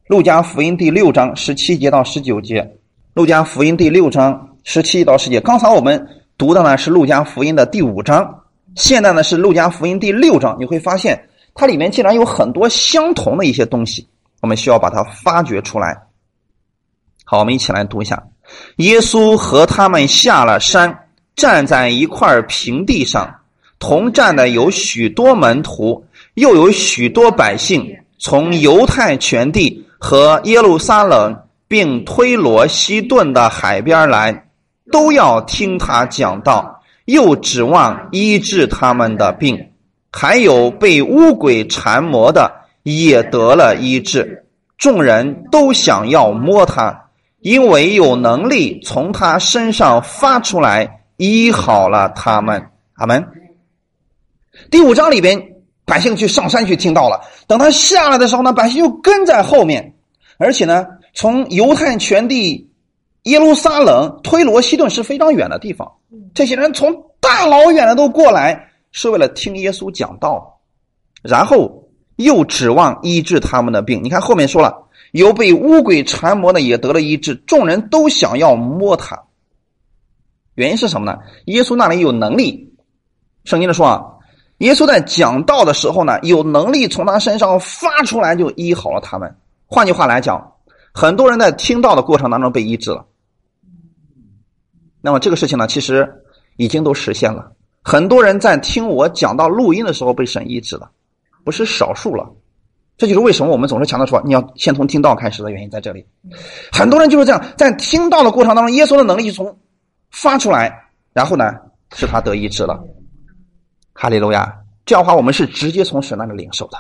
路加福音》第六章十七节到十九节，《路加福音》第六章十七到十节。刚才我们读的呢是《路加福音》的第五章，现在呢是《路加福音》第六章。你会发现它里面竟然有很多相同的一些东西，我们需要把它发掘出来。好，我们一起来读一下：耶稣和他们下了山，站在一块平地上，同站的有许多门徒，又有许多百姓。从犹太全地和耶路撒冷，并推罗西顿的海边来，都要听他讲道，又指望医治他们的病。还有被乌鬼缠磨的，也得了医治。众人都想要摸他，因为有能力从他身上发出来，医好了他们。阿门。第五章里边。百姓去上山去听到了，等他下来的时候呢，百姓又跟在后面，而且呢，从犹太全地、耶路撒冷、推罗西顿是非常远的地方，这些人从大老远的都过来，是为了听耶稣讲道，然后又指望医治他们的病。你看后面说了，有被乌鬼缠磨的也得了医治，众人都想要摸他，原因是什么呢？耶稣那里有能力，圣经的说啊。耶稣在讲道的时候呢，有能力从他身上发出来，就医好了他们。换句话来讲，很多人在听到的过程当中被医治了。那么这个事情呢，其实已经都实现了。很多人在听我讲到录音的时候被神医治了，不是少数了。这就是为什么我们总是强调说你要先从听到开始的原因在这里。很多人就是这样，在听到的过程当中，耶稣的能力从发出来，然后呢，使他得医治了。哈利路亚！这样的话，我们是直接从神那里领受的，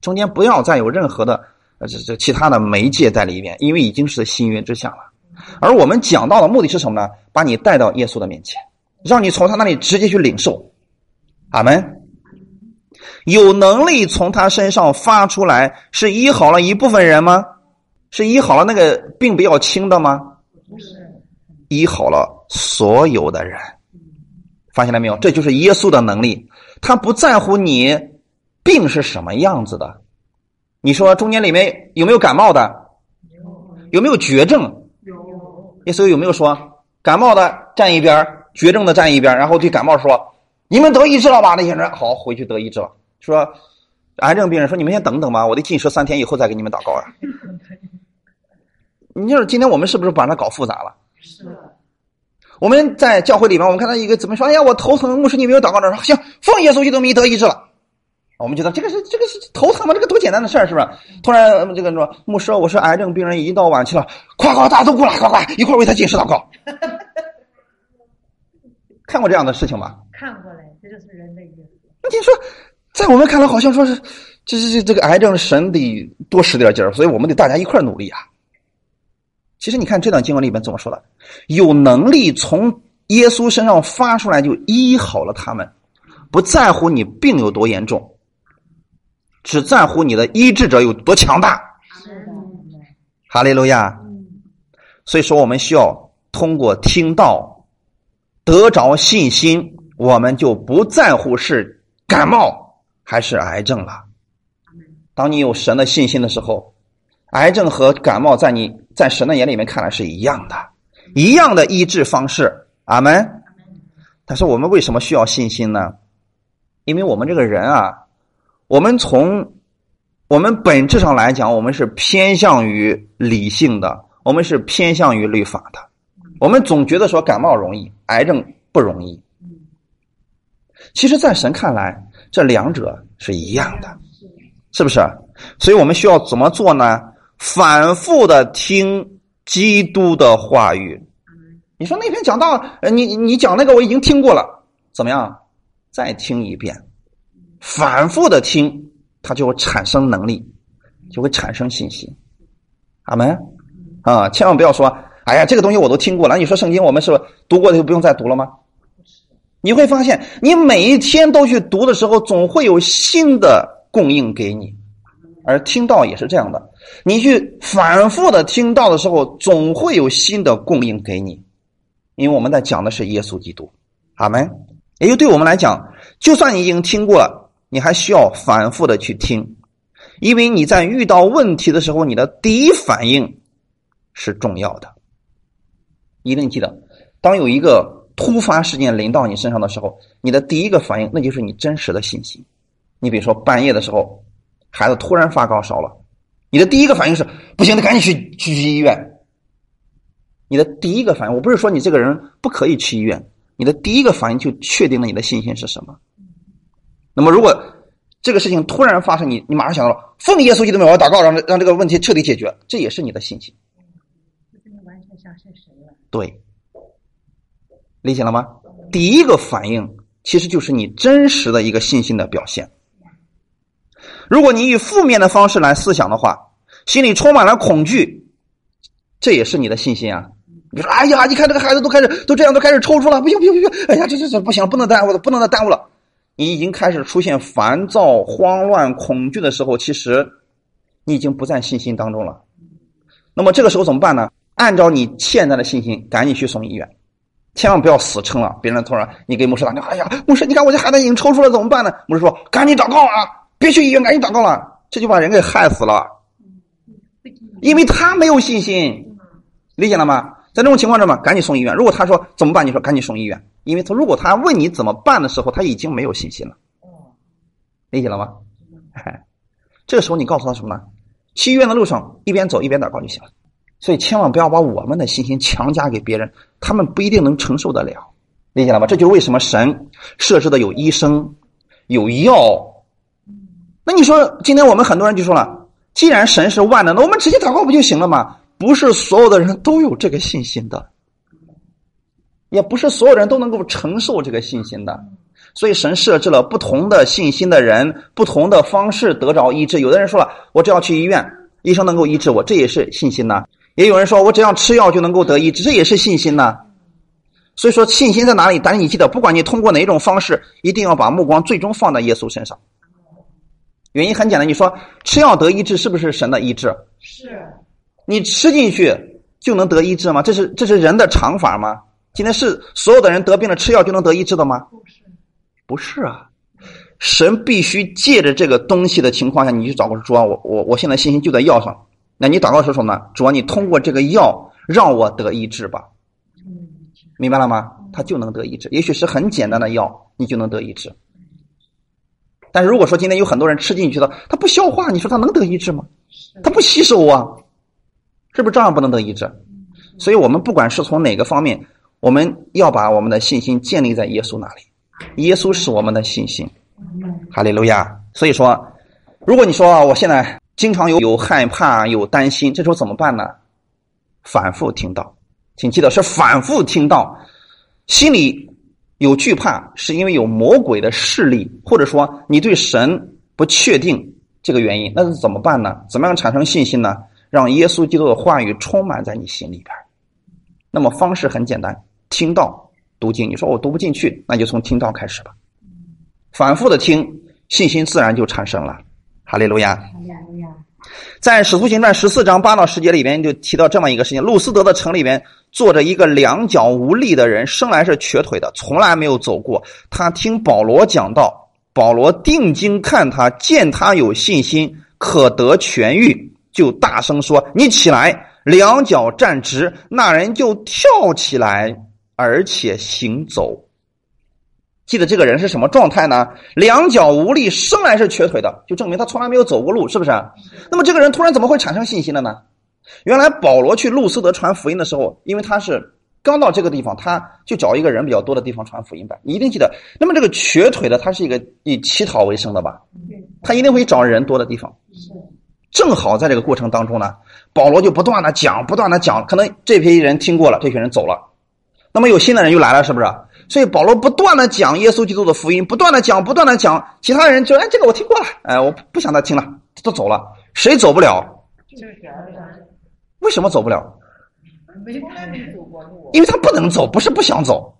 中间不要再有任何的呃这这其他的媒介在里面，因为已经是新约之下了。而我们讲到的目的是什么呢？把你带到耶稣的面前，让你从他那里直接去领受。阿门。有能力从他身上发出来，是医好了一部分人吗？是医好了那个病比较轻的吗？不是，医好了所有的人。发现了没有？这就是耶稣的能力，他不在乎你病是什么样子的。你说中间里面有没有感冒的？有。没有绝症？有。耶稣有没有说感冒的站一边，绝症的站一边，然后对感冒说：“你们得医治了吧？”那些人好回去得医治了。说癌症病人说：“你们先等等吧，我得禁食三天以后再给你们祷告啊。”你就是今天我们是不是把它搞复杂了？是。我们在教会里面，我们看到一个怎么说？哎呀，我头疼，牧师你没有祷告着？行，奉耶稣基督名得医治了。我们觉得这个是这个是头疼吗？这个多简单的事儿，是不是？突然这个说，牧师，我是癌症病人，已经到晚期了，快快，大家都过来，快快，一块为他进食祷告。看过这样的事情吧？看过嘞，这就是人的。那你说，在我们看来，好像说是，这这这这个癌症神得多使点劲儿，所以我们得大家一块努力啊。其实你看这段经文里面怎么说的？有能力从耶稣身上发出来就医好了他们，不在乎你病有多严重，只在乎你的医治者有多强大。哈利路亚。所以说，我们需要通过听到得着信心，我们就不在乎是感冒还是癌症了。当你有神的信心的时候。癌症和感冒在你在神的眼里面看来是一样的，一样的医治方式。阿门。但是我们为什么需要信心呢？因为我们这个人啊，我们从我们本质上来讲，我们是偏向于理性的，我们是偏向于律法的。我们总觉得说感冒容易，癌症不容易。其实，在神看来，这两者是一样的，是不是？所以我们需要怎么做呢？反复的听基督的话语，你说那篇讲道，呃，你你讲那个我已经听过了，怎么样？再听一遍，反复的听，它就会产生能力，就会产生信心。阿门啊！千万不要说，哎呀，这个东西我都听过了。你说圣经我们是读过的就不用再读了吗？你会发现，你每一天都去读的时候，总会有新的供应给你。而听到也是这样的，你去反复的听到的时候，总会有新的供应给你。因为我们在讲的是耶稣基督，阿门。也就对我们来讲，就算你已经听过了，你还需要反复的去听，因为你在遇到问题的时候，你的第一反应是重要的。一定记得，当有一个突发事件临到你身上的时候，你的第一个反应那就是你真实的信心。你比如说半夜的时候，孩子突然发高烧了，你的第一个反应是不行，得赶紧去去医院。你的第一个反应，我不是说你这个人不可以去医院。你的第一个反应就确定了你的信心是什么。那么，如果这个事情突然发生，你你马上想到了奉耶稣基督名，我要祷告，让让这个问题彻底解决，这也是你的信心。完全相信神了。对，理解了吗？第一个反应其实就是你真实的一个信心的表现。如果你以负面的方式来思想的话，心里充满了恐惧，这也是你的信心啊。你说：“哎呀，你看这个孩子都开始都这样，都开始抽搐了，不行不行不行！哎呀，这这这不行，不能耽误了，不能再耽误了。你已经开始出现烦躁、慌乱、恐惧的时候，其实你已经不在信心当中了。那么这个时候怎么办呢？按照你现在的信心，赶紧去送医院，千万不要死撑了。别人突然你给牧师打电话，哎呀，牧师，你看我这孩子已经抽搐了，怎么办呢？牧师说：赶紧祷告啊，别去医院，赶紧祷告了。这就把人给害死了，因为他没有信心，理解了吗？”在这种情况下嘛，赶紧送医院。如果他说怎么办，你说赶紧送医院，因为他如果他问你怎么办的时候，他已经没有信心了。理解了吗？这个时候你告诉他什么呢？去医院的路上一边走一边祷告就行了。所以千万不要把我们的信心强加给别人，他们不一定能承受得了。理解了吗？这就是为什么神设置的有医生有药。那你说今天我们很多人就说了，既然神是万能的，我们直接祷告不就行了吗？不是所有的人都有这个信心的，也不是所有人都能够承受这个信心的，所以神设置了不同的信心的人，不同的方式得着医治。有的人说了，我只要去医院，医生能够医治我，这也是信心呐。也有人说我只要吃药就能够得医治，这也是信心呐。所以说信心在哪里？但是你记得，不管你通过哪种方式，一定要把目光最终放在耶稣身上。原因很简单，你说吃药得医治是不是神的医治？是。你吃进去就能得医治吗？这是这是人的常法吗？今天是所有的人得病了吃药就能得医治的吗？不是，不是啊！神必须借着这个东西的情况下，你去找个主啊！我我我现在信心就在药上。那你祷告说什么呢？主啊，你通过这个药让我得医治吧。明白了吗？他就能得医治。也许是很简单的药，你就能得医治。但是如果说今天有很多人吃进去了，他不消化，你说他能得医治吗？他不吸收啊。是不是照样不能得医治？所以我们不管是从哪个方面，我们要把我们的信心建立在耶稣那里。耶稣是我们的信心，哈利路亚。所以说，如果你说我现在经常有有害怕、有担心，这时候怎么办呢？反复听到，请记得是反复听到，心里有惧怕，是因为有魔鬼的势力，或者说你对神不确定这个原因，那是怎么办呢？怎么样产生信心呢？让耶稣基督的话语充满在你心里边那么方式很简单，听到读经。你说我读不进去，那就从听到开始吧。反复的听，信心自然就产生了。哈利路亚。在使徒行传十四章八到十节里边就提到这么一个事情：路斯德的城里边坐着一个两脚无力的人，生来是瘸腿的，从来没有走过。他听保罗讲道，保罗定睛看他，见他有信心，可得痊愈。就大声说：“你起来，两脚站直。”那人就跳起来，而且行走。记得这个人是什么状态呢？两脚无力，生来是瘸腿的，就证明他从来没有走过路，是不是？那么这个人突然怎么会产生信心了呢？原来保罗去路斯德传福音的时候，因为他是刚到这个地方，他就找一个人比较多的地方传福音吧。你一定记得，那么这个瘸腿的，他是一个以乞讨为生的吧？他一定会找人多的地方。正好在这个过程当中呢，保罗就不断的讲，不断的讲，可能这批人听过了，这群人走了，那么有新的人又来了，是不是？所以保罗不断的讲耶稣基督的福音，不断的讲，不断的讲，其他人就哎，这个我听过了，哎，我不想再听了，都走了。谁走不了？为什么走不了？因为他不能走，不是不想走，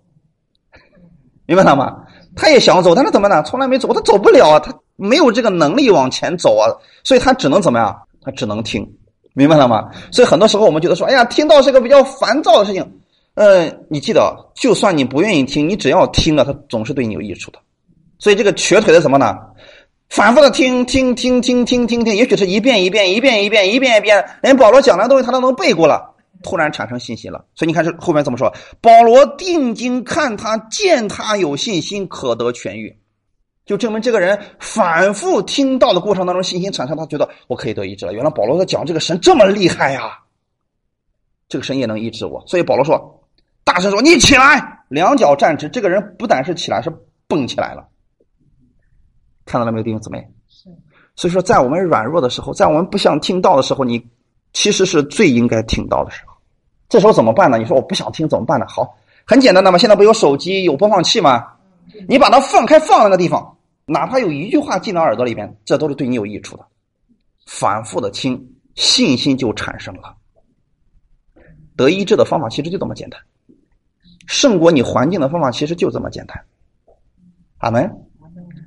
明白了吗？他也想走，但是怎么呢？从来没走，他走不了啊，他没有这个能力往前走啊，所以他只能怎么样？他只能听，明白了吗？所以很多时候我们觉得说，哎呀，听到是个比较烦躁的事情。嗯，你记得，就算你不愿意听，你只要听了，它总是对你有益处的。所以这个瘸腿的什么呢？反复的听听听听听听听，也许是一遍一遍一遍一遍一遍一遍，连保罗讲的东西他都能背过了，突然产生信心了。所以你看这后面怎么说？保罗定睛看他，见他有信心，可得痊愈，就证明这个人反复听到的过程当中，信心产生，他觉得我可以得医治了。原来保罗在讲这个神这么厉害呀，这个神也能医治我。所以保罗说。大声说：“你起来，两脚站直。”这个人不但是起来，是蹦起来了。看到了没有，弟兄姊妹？所以说，在我们软弱的时候，在我们不想听到的时候，你其实是最应该听到的时候。这时候怎么办呢？你说我不想听怎么办呢？好，很简单的嘛。现在不有手机有播放器吗？你把它放开放那个地方，哪怕有一句话进到耳朵里边，这都是对你有益处的。反复的听，信心就产生了。得医治的方法其实就这么简单。胜过你环境的方法其实就这么简单，阿门。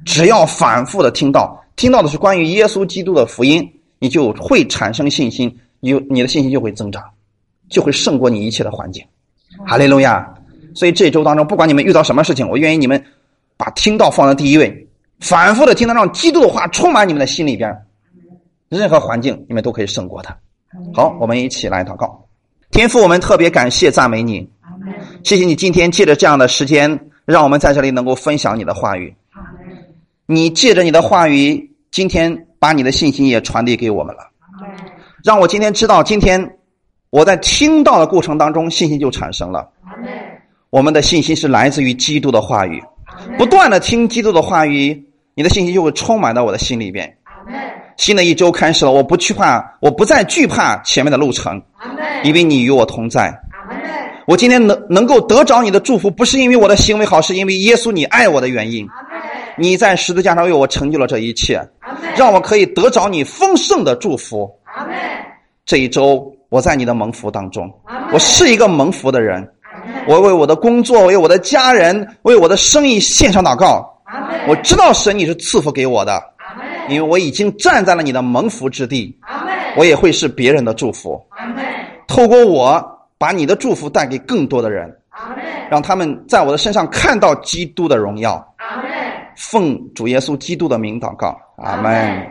只要反复的听到，听到的是关于耶稣基督的福音，你就会产生信心，你你的信心就会增长，就会胜过你一切的环境。哈利路亚！所以这周当中，不管你们遇到什么事情，我愿意你们把听到放在第一位，反复的听到，让基督的话充满你们的心里边，任何环境你们都可以胜过它。好，我们一起来祷告，天父，我们特别感谢赞美你。谢谢你今天借着这样的时间，让我们在这里能够分享你的话语。你借着你的话语，今天把你的信心也传递给我们了。让我今天知道，今天我在听到的过程当中，信心就产生了。我们的信心是来自于基督的话语，不断的听基督的话语，你的信心就会充满到我的心里边。新的一周开始了，我不惧怕，我不再惧怕前面的路程，因为你与我同在。我今天能能够得着你的祝福，不是因为我的行为好，是因为耶稣你爱我的原因。你在十字架上为我成就了这一切，让我可以得着你丰盛的祝福。这一周我在你的蒙福当中，我是一个蒙福的人。我为我的工作，为我的家人，为我的生意献上祷告。我知道神你是赐福给我的，因为我已经站在了你的蒙福之地。我也会是别人的祝福。透过我。把你的祝福带给更多的人，让他们在我的身上看到基督的荣耀。奉主耶稣基督的名祷告，阿门。